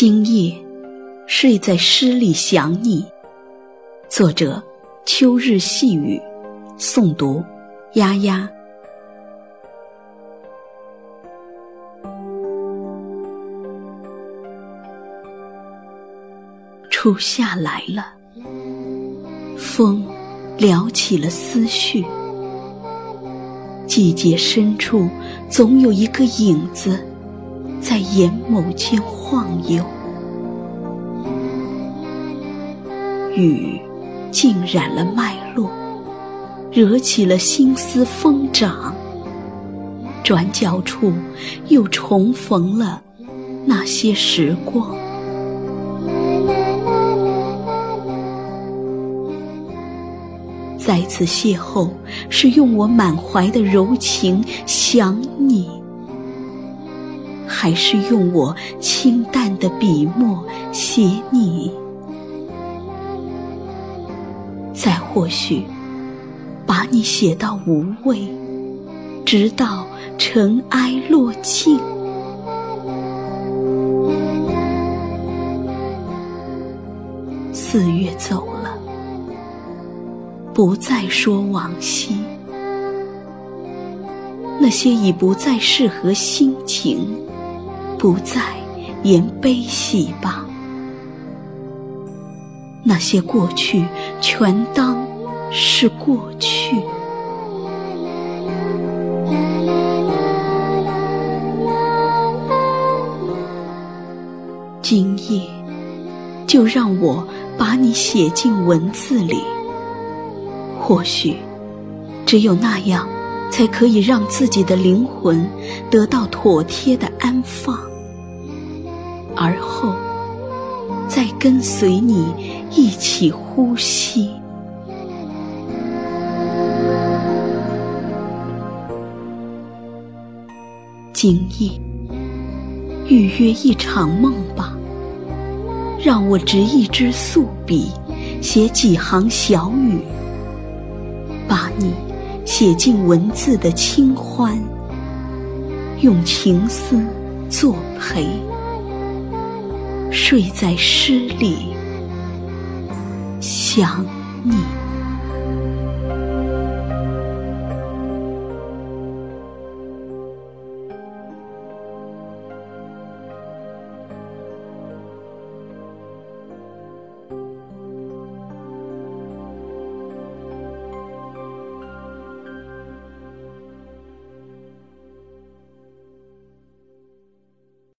今夜，睡在诗里想你。作者：秋日细雨。诵读：丫丫。初夏来了，风撩起了思绪。季节深处，总有一个影子。在眼眸间晃悠，雨浸染了脉络，惹起了心思疯长。转角处又重逢了那些时光，再次邂逅，是用我满怀的柔情想你。还是用我清淡的笔墨写你，再或许把你写到无味，直到尘埃落尽。四月走了，不再说往昔，那些已不再适合心情。不再言悲喜吧，那些过去全当是过去。今夜，就让我把你写进文字里。或许，只有那样，才可以让自己的灵魂得到妥帖的安放。而后，再跟随你一起呼吸。今夜，预约一场梦吧。让我执一支素笔，写几行小语，把你写进文字的清欢，用情思作陪。睡在诗里，想你。